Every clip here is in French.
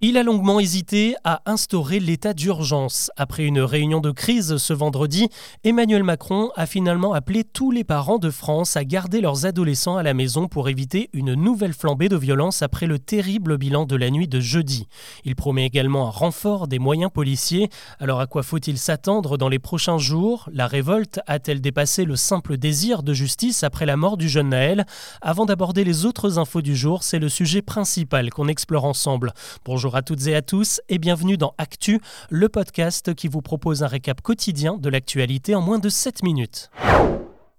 Il a longuement hésité à instaurer l'état d'urgence. Après une réunion de crise ce vendredi, Emmanuel Macron a finalement appelé tous les parents de France à garder leurs adolescents à la maison pour éviter une nouvelle flambée de violence après le terrible bilan de la nuit de jeudi. Il promet également un renfort des moyens policiers. Alors à quoi faut-il s'attendre dans les prochains jours? La révolte a-t-elle dépassé le simple désir de justice après la mort du jeune Naël? Avant d'aborder les autres infos du jour, c'est le sujet principal qu'on explore ensemble. Bonjour Bonjour à toutes et à tous et bienvenue dans Actu, le podcast qui vous propose un récap quotidien de l'actualité en moins de 7 minutes.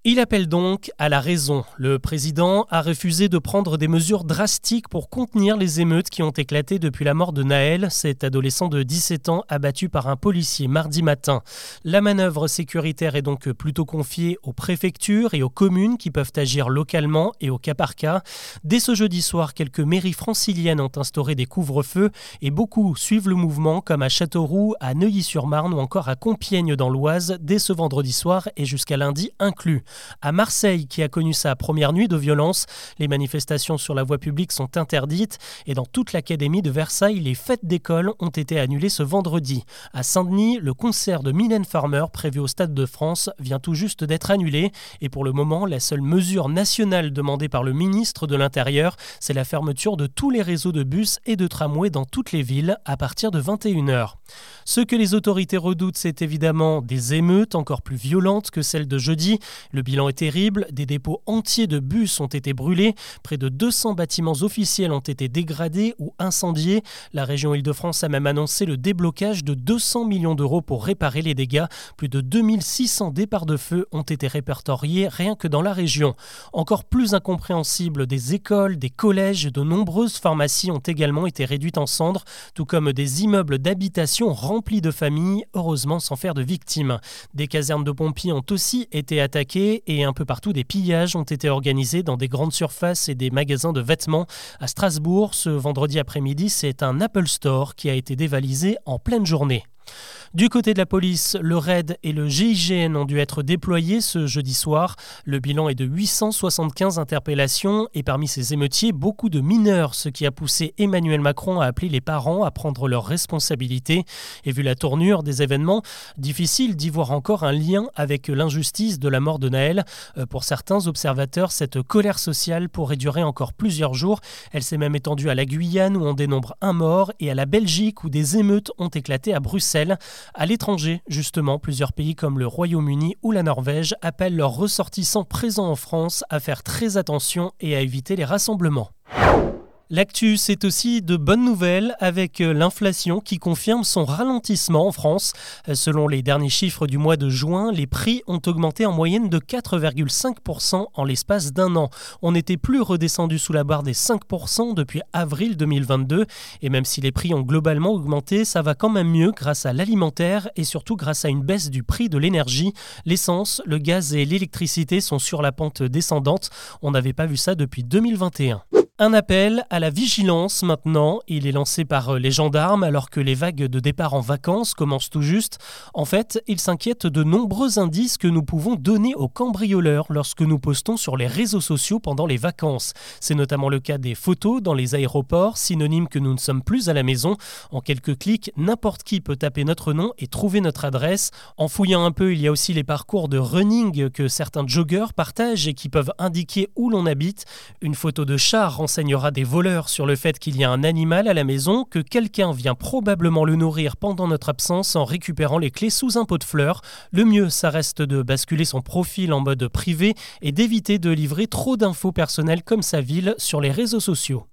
Il appelle donc à la raison. Le président a refusé de prendre des mesures drastiques pour contenir les émeutes qui ont éclaté depuis la mort de Naël, cet adolescent de 17 ans abattu par un policier mardi matin. La manœuvre sécuritaire est donc plutôt confiée aux préfectures et aux communes qui peuvent agir localement et au cas par cas. Dès ce jeudi soir, quelques mairies franciliennes ont instauré des couvre-feux et beaucoup suivent le mouvement comme à Châteauroux, à Neuilly-sur-Marne ou encore à Compiègne dans l'Oise dès ce vendredi soir et jusqu'à lundi inclus. À Marseille, qui a connu sa première nuit de violence, les manifestations sur la voie publique sont interdites et dans toute l'académie de Versailles, les fêtes d'école ont été annulées ce vendredi. À Saint-Denis, le concert de Mylène Farmer prévu au Stade de France vient tout juste d'être annulé et pour le moment, la seule mesure nationale demandée par le ministre de l'Intérieur, c'est la fermeture de tous les réseaux de bus et de tramways dans toutes les villes à partir de 21h. Ce que les autorités redoutent, c'est évidemment des émeutes encore plus violentes que celles de jeudi. Bilan est terrible, des dépôts entiers de bus ont été brûlés, près de 200 bâtiments officiels ont été dégradés ou incendiés. La région Île-de-France a même annoncé le déblocage de 200 millions d'euros pour réparer les dégâts. Plus de 2600 départs de feu ont été répertoriés rien que dans la région. Encore plus incompréhensible, des écoles, des collèges de nombreuses pharmacies ont également été réduites en cendres, tout comme des immeubles d'habitation remplis de familles, heureusement sans faire de victimes. Des casernes de pompiers ont aussi été attaquées et un peu partout des pillages ont été organisés dans des grandes surfaces et des magasins de vêtements. À Strasbourg, ce vendredi après-midi, c'est un Apple Store qui a été dévalisé en pleine journée. Du côté de la police, le RAID et le GIGN ont dû être déployés ce jeudi soir. Le bilan est de 875 interpellations et parmi ces émeutiers, beaucoup de mineurs, ce qui a poussé Emmanuel Macron à appeler les parents à prendre leurs responsabilités. Et vu la tournure des événements, difficile d'y voir encore un lien avec l'injustice de la mort de Naël. Euh, pour certains observateurs, cette colère sociale pourrait durer encore plusieurs jours. Elle s'est même étendue à la Guyane où on dénombre un mort et à la Belgique où des émeutes ont éclaté à Bruxelles. À l'étranger, justement, plusieurs pays comme le Royaume-Uni ou la Norvège appellent leurs ressortissants présents en France à faire très attention et à éviter les rassemblements. L'actu, c'est aussi de bonnes nouvelles avec euh, l'inflation qui confirme son ralentissement en France. Euh, selon les derniers chiffres du mois de juin, les prix ont augmenté en moyenne de 4,5% en l'espace d'un an. On n'était plus redescendu sous la barre des 5% depuis avril 2022. Et même si les prix ont globalement augmenté, ça va quand même mieux grâce à l'alimentaire et surtout grâce à une baisse du prix de l'énergie. L'essence, le gaz et l'électricité sont sur la pente descendante. On n'avait pas vu ça depuis 2021. Un appel à la vigilance maintenant. Il est lancé par euh, les gendarmes alors que les vagues de départ en vacances commencent tout juste. En fait, ils s'inquiètent de nombreux indices que nous pouvons donner aux cambrioleurs lorsque nous postons sur les réseaux sociaux pendant les vacances. C'est notamment le cas des photos dans les aéroports, synonyme que nous ne sommes plus à la maison. En quelques clics, n'importe qui peut taper notre nom et trouver notre adresse. En fouillant un peu, il y a aussi les parcours de running que certains joggeurs partagent et qui peuvent indiquer où l'on habite. Une photo de chat renseignera des voleurs sur le fait qu'il y a un animal à la maison, que quelqu'un vient probablement le nourrir pendant notre absence en récupérant les clés sous un pot de fleurs. Le mieux, ça reste de basculer son profil en mode privé et d'éviter de livrer trop d'infos personnelles comme sa ville sur les réseaux sociaux.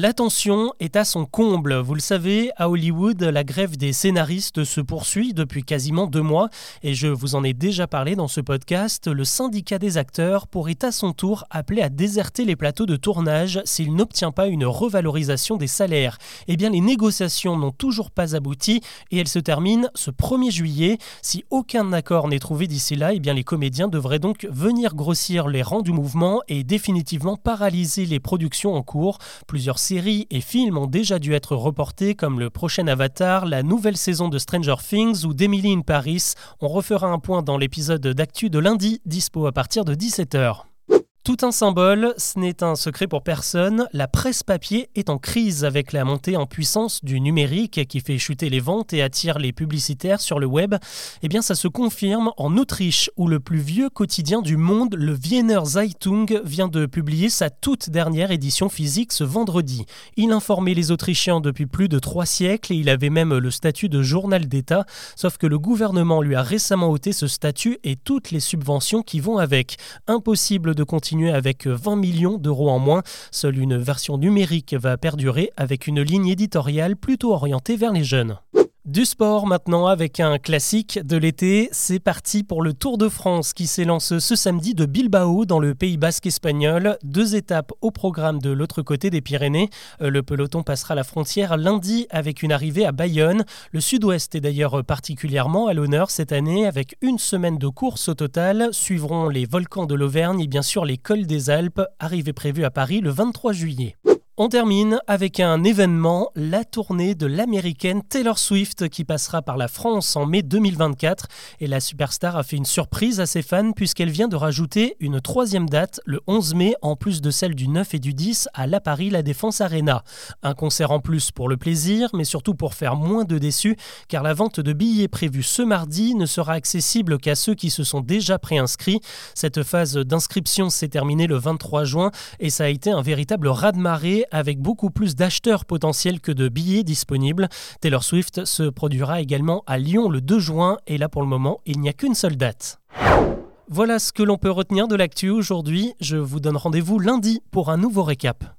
L'attention est à son comble. Vous le savez, à Hollywood, la grève des scénaristes se poursuit depuis quasiment deux mois et je vous en ai déjà parlé dans ce podcast. Le syndicat des acteurs pourrait à son tour appeler à déserter les plateaux de tournage s'il n'obtient pas une revalorisation des salaires. Eh bien, les négociations n'ont toujours pas abouti et elles se terminent ce 1er juillet. Si aucun accord n'est trouvé d'ici là, eh bien, les comédiens devraient donc venir grossir les rangs du mouvement et définitivement paralyser les productions en cours. Plusieurs séries et films ont déjà dû être reportés comme le prochain Avatar, la nouvelle saison de Stranger Things ou d'Emily in Paris. On refera un point dans l'épisode d'actu de lundi, dispo à partir de 17h. Tout un symbole, ce n'est un secret pour personne, la presse papier est en crise avec la montée en puissance du numérique qui fait chuter les ventes et attire les publicitaires sur le web. Eh bien ça se confirme en Autriche où le plus vieux quotidien du monde, le Wiener Zeitung, vient de publier sa toute dernière édition physique ce vendredi. Il informait les Autrichiens depuis plus de trois siècles et il avait même le statut de journal d'État, sauf que le gouvernement lui a récemment ôté ce statut et toutes les subventions qui vont avec. Impossible de continuer avec 20 millions d'euros en moins. Seule une version numérique va perdurer avec une ligne éditoriale plutôt orientée vers les jeunes. Du sport maintenant avec un classique de l'été, c'est parti pour le Tour de France qui s'élance ce samedi de Bilbao dans le Pays basque espagnol. Deux étapes au programme de l'autre côté des Pyrénées. Euh, le peloton passera la frontière lundi avec une arrivée à Bayonne. Le sud-ouest est d'ailleurs particulièrement à l'honneur cette année avec une semaine de course au total. Suivront les volcans de l'Auvergne et bien sûr les cols des Alpes, arrivée prévue à Paris le 23 juillet. On termine avec un événement, la tournée de l'américaine Taylor Swift qui passera par la France en mai 2024. Et la superstar a fait une surprise à ses fans puisqu'elle vient de rajouter une troisième date, le 11 mai, en plus de celle du 9 et du 10 à La Paris La Défense Arena. Un concert en plus pour le plaisir, mais surtout pour faire moins de déçus, car la vente de billets prévue ce mardi ne sera accessible qu'à ceux qui se sont déjà préinscrits. Cette phase d'inscription s'est terminée le 23 juin et ça a été un véritable raz-de-marée avec beaucoup plus d'acheteurs potentiels que de billets disponibles. Taylor Swift se produira également à Lyon le 2 juin et là pour le moment il n'y a qu'une seule date. Voilà ce que l'on peut retenir de l'actu aujourd'hui. Je vous donne rendez-vous lundi pour un nouveau récap.